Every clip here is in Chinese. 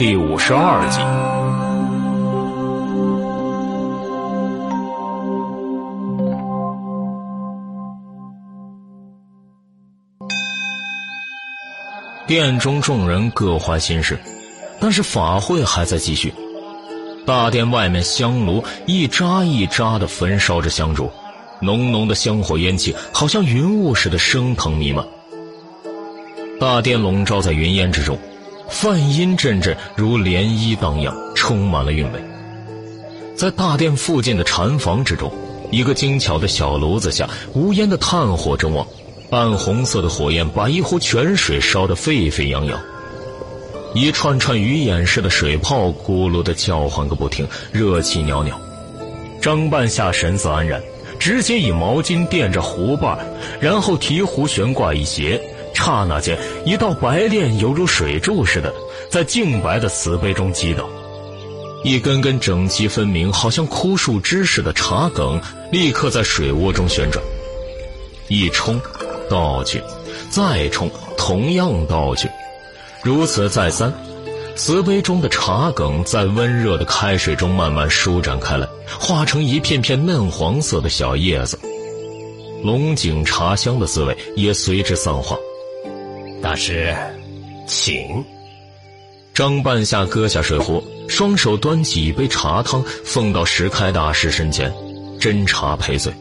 第五十二集。殿中众人各怀心事，但是法会还在继续。大殿外面香炉一扎一扎的焚烧着香烛，浓浓的香火烟气好像云雾似的升腾弥漫。大殿笼罩在云烟之中。梵音阵阵如涟漪荡漾，充满了韵味。在大殿附近的禅房之中，一个精巧的小炉子下，无烟的炭火正旺，暗红色的火焰把一壶泉水烧得沸沸扬扬，一串串鱼眼似的水泡咕噜的叫唤个不停，热气袅袅。张半夏神色安然，直接以毛巾垫着壶把，然后提壶悬挂一斜。刹那间，一道白练犹如水柱似的，在净白的瓷杯中击倒。一根根整齐分明、好像枯树枝似的茶梗，立刻在水涡中旋转，一冲，倒去，再冲，同样倒去，如此再三。瓷杯中的茶梗在温热的开水中慢慢舒展开来，化成一片片嫩黄色的小叶子，龙井茶香的滋味也随之散化。大师，请。张半夏搁下水壶，双手端起一杯茶汤，奉到石开大师身前，斟茶赔罪。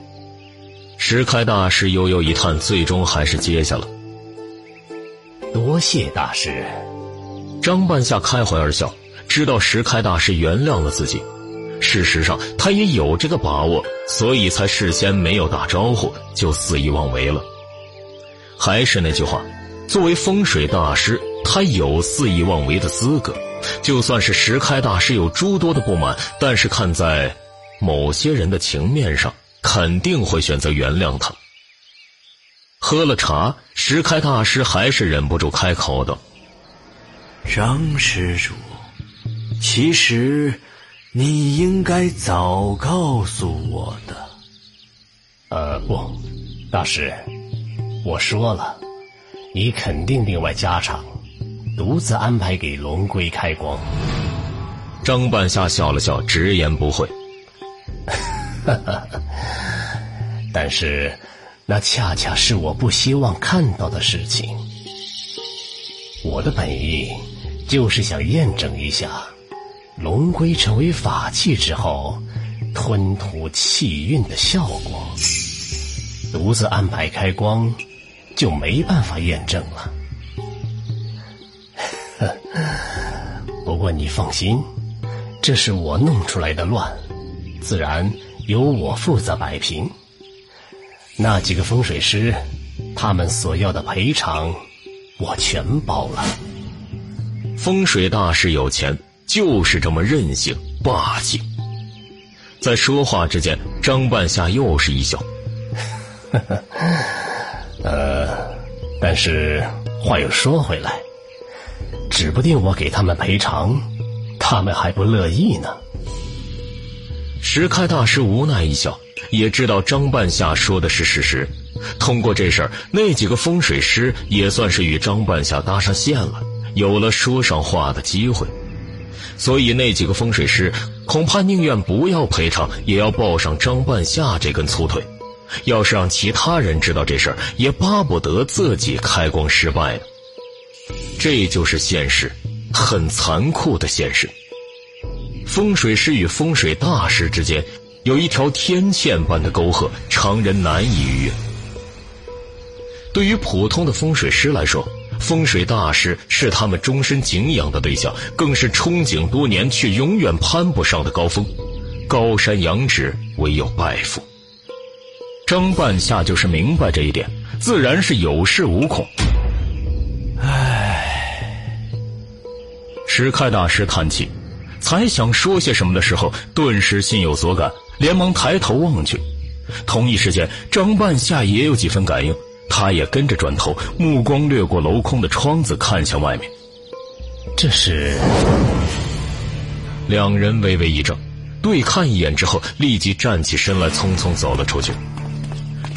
石开大师悠悠一叹，最终还是接下了。多谢大师。张半夏开怀而笑，知道石开大师原谅了自己。事实上，他也有这个把握，所以才事先没有打招呼就肆意妄为了。还是那句话。作为风水大师，他有肆意妄为的资格。就算是石开大师有诸多的不满，但是看在某些人的情面上，肯定会选择原谅他。喝了茶，石开大师还是忍不住开口道：“张施主，其实你应该早告诉我的。”呃，不，大师，我说了。你肯定另外加场，独自安排给龙龟开光。张半夏笑了笑，直言不讳。但是，那恰恰是我不希望看到的事情。我的本意就是想验证一下，龙龟成为法器之后，吞吐气运的效果。独自安排开光。就没办法验证了。不过你放心，这是我弄出来的乱，自然由我负责摆平。那几个风水师，他们所要的赔偿，我全包了。风水大师有钱，就是这么任性霸气。在说话之间，张半夏又是一笑。呃，但是话又说回来，指不定我给他们赔偿，他们还不乐意呢。石开大师无奈一笑，也知道张半夏说的是事实。通过这事儿，那几个风水师也算是与张半夏搭上线了，有了说上话的机会。所以那几个风水师恐怕宁愿不要赔偿，也要抱上张半夏这根粗腿。要是让其他人知道这事儿，也巴不得自己开光失败呢。这就是现实，很残酷的现实。风水师与风水大师之间有一条天堑般的沟壑，常人难以逾越。对于普通的风水师来说，风水大师是他们终身敬仰的对象，更是憧憬多年却永远攀不上的高峰。高山仰止，唯有拜服。张半夏就是明白这一点，自然是有恃无恐。唉，石开大师叹气，才想说些什么的时候，顿时心有所感，连忙抬头望去。同一时间，张半夏也有几分感应，他也跟着转头，目光掠过镂空的窗子，看向外面。这是……两人微微一怔，对看一眼之后，立即站起身来，匆匆走了出去。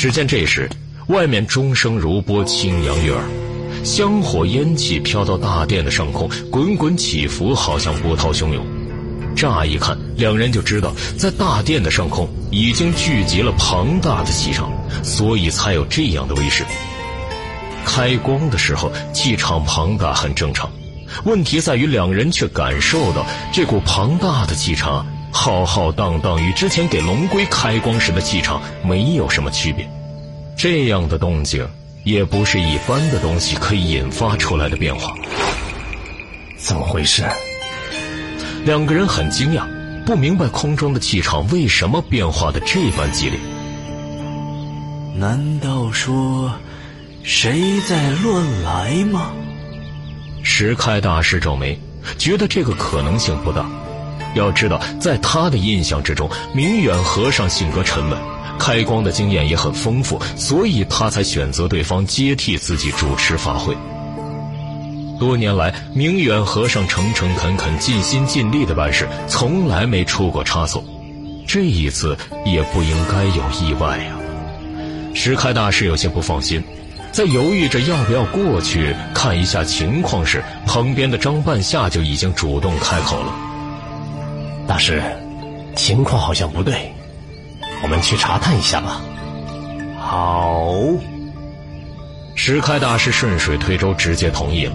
只见这时，外面钟声如波，轻扬悦耳，香火烟气飘到大殿的上空，滚滚起伏，好像波涛汹涌。乍一看，两人就知道，在大殿的上空已经聚集了庞大的气场，所以才有这样的威势。开光的时候，气场庞大很正常，问题在于两人却感受到这股庞大的气场浩浩荡荡，与之前给龙龟开光时的气场没有什么区别。这样的动静，也不是一般的东西可以引发出来的变化。怎么回事？两个人很惊讶，不明白空中的气场为什么变化的这般激烈。难道说，谁在乱来吗？石开大师皱眉，觉得这个可能性不大。要知道，在他的印象之中，明远和尚性格沉稳，开光的经验也很丰富，所以他才选择对方接替自己主持法会。多年来，明远和尚诚诚恳恳、尽心尽力的办事，从来没出过差错。这一次也不应该有意外呀。石开大师有些不放心，在犹豫着要不要过去看一下情况时，旁边的张半夏就已经主动开口了：“大师，情况好像不对，我们去查探一下吧。”好。石开大师顺水推舟，直接同意了。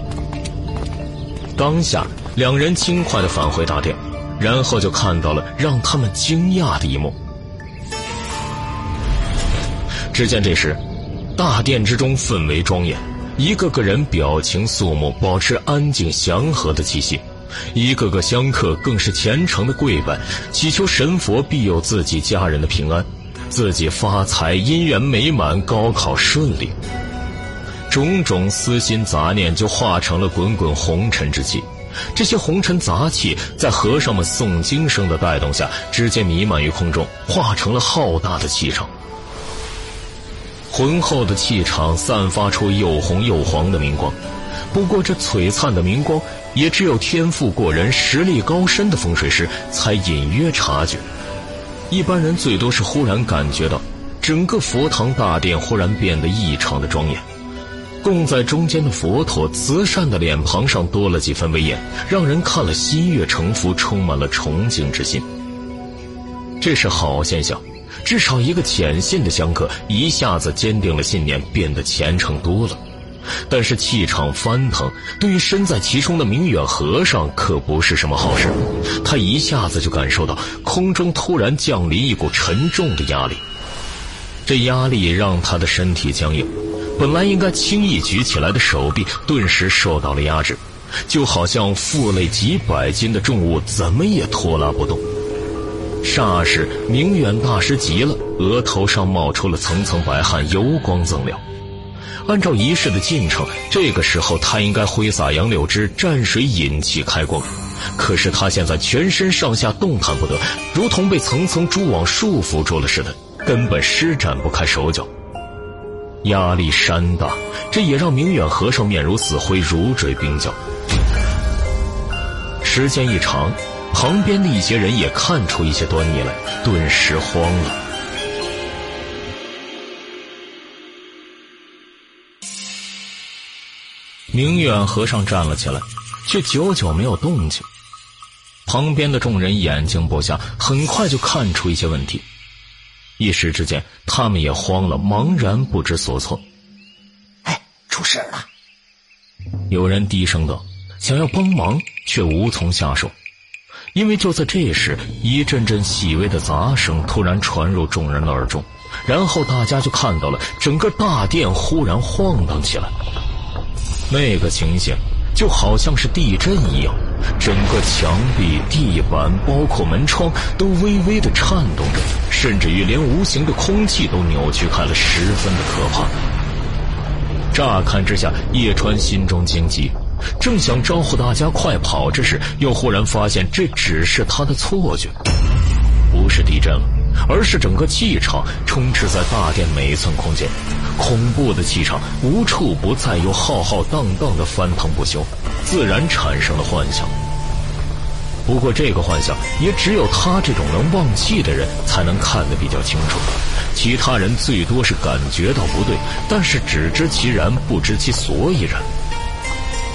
当下，两人轻快的返回大殿，然后就看到了让他们惊讶的一幕。只见这时，大殿之中氛围庄严，一个个人表情肃穆，保持安静祥和的气息；一个个香客更是虔诚的跪拜，祈求神佛庇佑自己家人的平安，自己发财，姻缘美满，高考顺利。种种私心杂念就化成了滚滚红尘之气，这些红尘杂气在和尚们诵经声的带动下，直接弥漫于空中，化成了浩大的气场。浑厚的气场散发出又红又黄的明光，不过这璀璨的明光，也只有天赋过人、实力高深的风水师才隐约察觉，一般人最多是忽然感觉到，整个佛堂大殿忽然变得异常的庄严。供在中间的佛陀，慈善的脸庞上多了几分威严，让人看了心悦诚服，充满了崇敬之心。这是好现象，至少一个浅信的香客一下子坚定了信念，变得虔诚多了。但是气场翻腾，对于身在其中的明远和尚可不是什么好事。他一下子就感受到空中突然降临一股沉重的压力，这压力让他的身体僵硬。本来应该轻易举起来的手臂，顿时受到了压制，就好像负累几百斤的重物，怎么也拖拉不动。霎时，明远大师急了，额头上冒出了层层白汗，油光锃亮。按照仪式的进程，这个时候他应该挥洒杨柳枝，蘸水引气开光。可是他现在全身上下动弹不得，如同被层层蛛网束缚住了似的，根本施展不开手脚。压力山大，这也让明远和尚面如死灰，如坠冰窖。时间一长，旁边的一些人也看出一些端倪来，顿时慌了。明远和尚站了起来，却久久没有动静。旁边的众人眼睛不瞎，很快就看出一些问题。一时之间，他们也慌了，茫然不知所措。哎，出事了！有人低声道，想要帮忙，却无从下手。因为就在这时，一阵阵细微的杂声突然传入众人的耳中，然后大家就看到了整个大殿忽然晃荡起来。那个情形。就好像是地震一样，整个墙壁、地板，包括门窗，都微微的颤动着，甚至于连无形的空气都扭曲开了，十分的可怕。乍看之下，叶川心中惊急，正想招呼大家快跑之时，又忽然发现这只是他的错觉，不是地震了。而是整个气场充斥在大殿每一寸空间，恐怖的气场无处不在，又浩浩荡荡的翻腾不休，自然产生了幻想。不过这个幻想也只有他这种能忘气的人才能看得比较清楚，其他人最多是感觉到不对，但是只知其然，不知其所以然。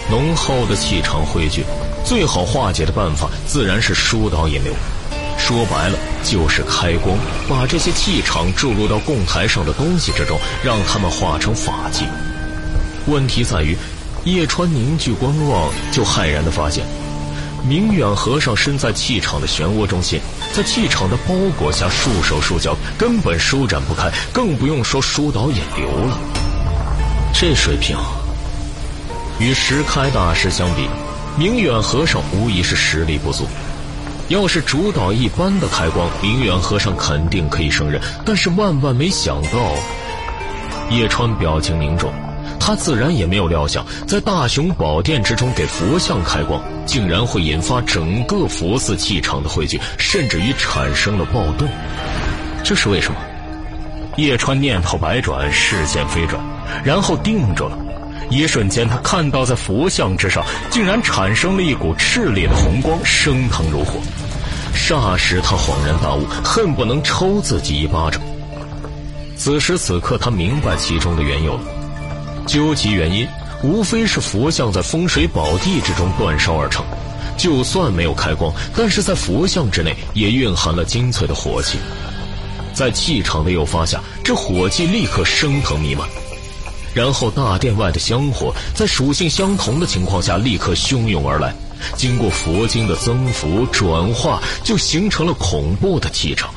浓厚的气场汇聚，最好化解的办法自然是疏导引流。说白了就是开光，把这些气场注入到供台上的东西之中，让它们化成法器。问题在于，叶川凝聚观望，就骇然的发现，明远和尚身在气场的漩涡中心，在气场的包裹下束手束脚，根本舒展不开，更不用说疏导引流了。这水平，与石开大师相比，明远和尚无疑是实力不足。要是主导一般的开光，明远和尚肯定可以胜任。但是万万没想到，叶川表情凝重，他自然也没有料想，在大雄宝殿之中给佛像开光，竟然会引发整个佛寺气场的汇聚，甚至于产生了暴动。这是为什么？叶川念头百转，视线飞转，然后定住了。一瞬间，他看到在佛像之上，竟然产生了一股炽烈的红光，升腾如火。霎时，他恍然大悟，恨不能抽自己一巴掌。此时此刻，他明白其中的缘由了。究其原因，无非是佛像在风水宝地之中煅烧而成。就算没有开光，但是在佛像之内也蕴含了精粹的火气。在气场的诱发下，这火气立刻升腾弥漫。然后，大殿外的香火在属性相同的情况下立刻汹涌而来，经过佛经的增幅转化，就形成了恐怖的气场。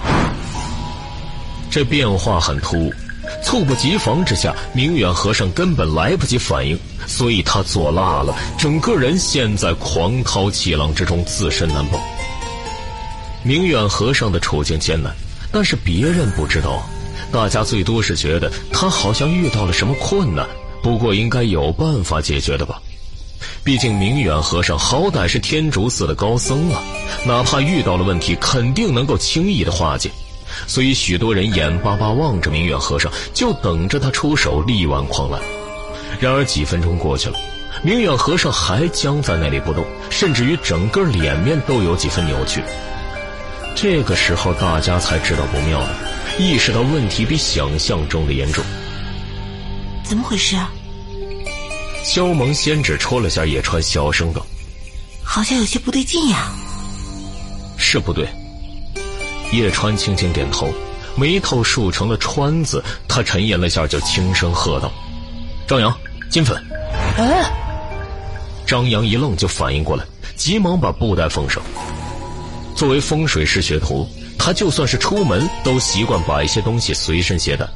这变化很突兀，猝不及防之下，明远和尚根本来不及反应，所以他做辣了，整个人陷在狂涛气浪之中，自身难保。明远和尚的处境艰难，但是别人不知道。大家最多是觉得他好像遇到了什么困难，不过应该有办法解决的吧。毕竟明远和尚好歹是天竺寺的高僧啊，哪怕遇到了问题，肯定能够轻易的化解。所以许多人眼巴巴望着明远和尚，就等着他出手力挽狂澜。然而几分钟过去了，明远和尚还僵在那里不动，甚至于整个脸面都有几分扭曲。这个时候，大家才知道不妙了。意识到问题比想象中的严重，怎么回事啊？萧萌先只戳了下叶川，小声道：“好像有些不对劲呀。”是不对。叶川轻轻点头，眉头竖成了川字。他沉吟了下，就轻声喝道：“张扬，金粉。”哎。张扬一愣，就反应过来，急忙把布袋封上。作为风水师学徒。他就算是出门，都习惯把一些东西随身携带。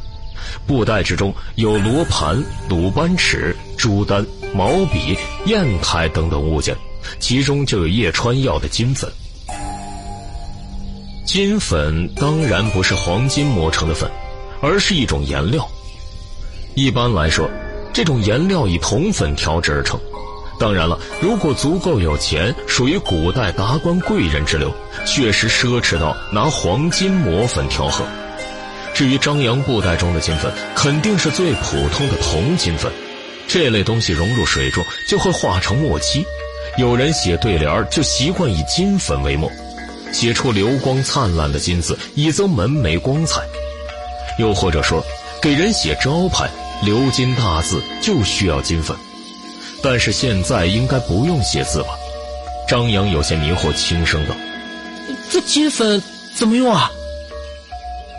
布袋之中有罗盘、鲁班尺、朱丹、毛笔、砚台等等物件，其中就有叶川要的金粉。金粉当然不是黄金磨成的粉，而是一种颜料。一般来说，这种颜料以铜粉调制而成。当然了，如果足够有钱，属于古代达官贵人之流，确实奢侈到拿黄金磨粉调和。至于张扬布袋中的金粉，肯定是最普通的铜金粉。这类东西融入水中就会化成墨漆。有人写对联就习惯以金粉为墨，写出流光灿烂的金字，以增门楣光彩。又或者说，给人写招牌，鎏金大字就需要金粉。但是现在应该不用写字吧？张扬有些迷惑，轻声道：“这金粉怎么用啊？”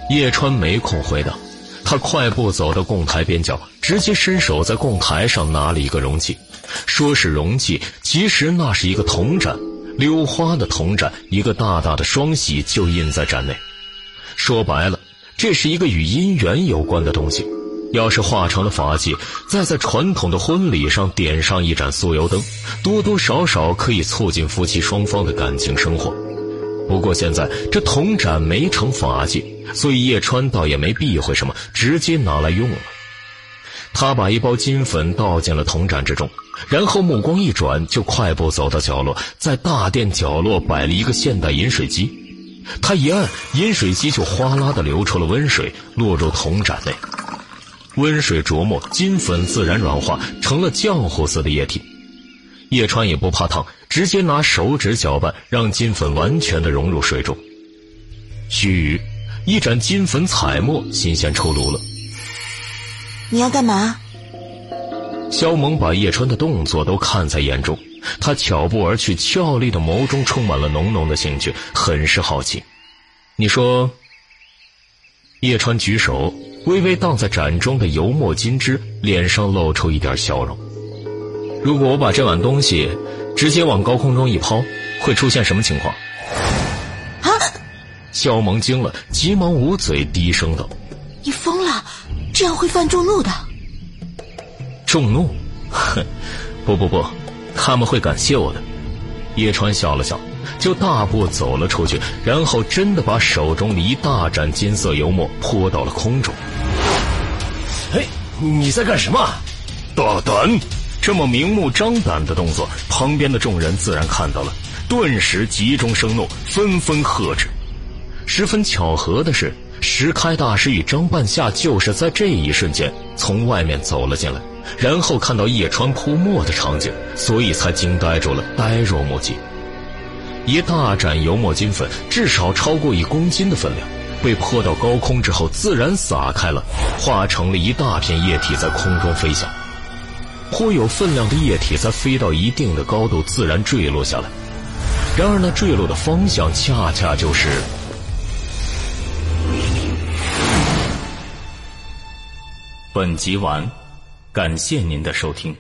叶川没空回答，他快步走到供台边角，直接伸手在供台上拿了一个容器。说是容器，其实那是一个铜盏，溜花的铜盏，一个大大的双喜就印在盏内。说白了，这是一个与姻缘有关的东西。要是化成了法器，再在传统的婚礼上点上一盏酥油灯，多多少少可以促进夫妻双方的感情生活。不过现在这铜盏没成法器，所以叶川倒也没避讳什么，直接拿来用了。他把一包金粉倒进了铜盏之中，然后目光一转，就快步走到角落，在大殿角落摆了一个现代饮水机。他一按，饮水机就哗啦的流出了温水，落入铜盏内。温水琢磨，金粉自然软化，成了浆糊似的液体。叶川也不怕烫，直接拿手指搅拌，让金粉完全的融入水中。须臾，一盏金粉彩墨新鲜出炉了。你要干嘛？萧萌把叶川的动作都看在眼中，他巧步而去，俏丽的眸中充满了浓浓的兴趣，很是好奇。你说？叶川举手，微微荡在盏中的油墨金汁，脸上露出一点笑容。如果我把这碗东西直接往高空中一抛，会出现什么情况？啊！肖萌惊了，急忙捂嘴，低声道：“你疯了，这样会犯众怒的。”众怒？哼，不不不，他们会感谢我的。叶川笑了笑。就大步走了出去，然后真的把手中的一大盏金色油墨泼到了空中。嘿，你在干什么？大胆！这么明目张胆的动作，旁边的众人自然看到了，顿时急中生怒，纷纷喝止。十分巧合的是，石开大师与张半夏就是在这一瞬间从外面走了进来，然后看到叶川泼墨的场景，所以才惊呆住了，呆若木鸡。一大盏油墨金粉，至少超过一公斤的分量，被泼到高空之后，自然撒开了，化成了一大片液体在空中飞翔。颇有分量的液体在飞到一定的高度，自然坠落下来。然而，那坠落的方向恰恰就是……本集完，感谢您的收听。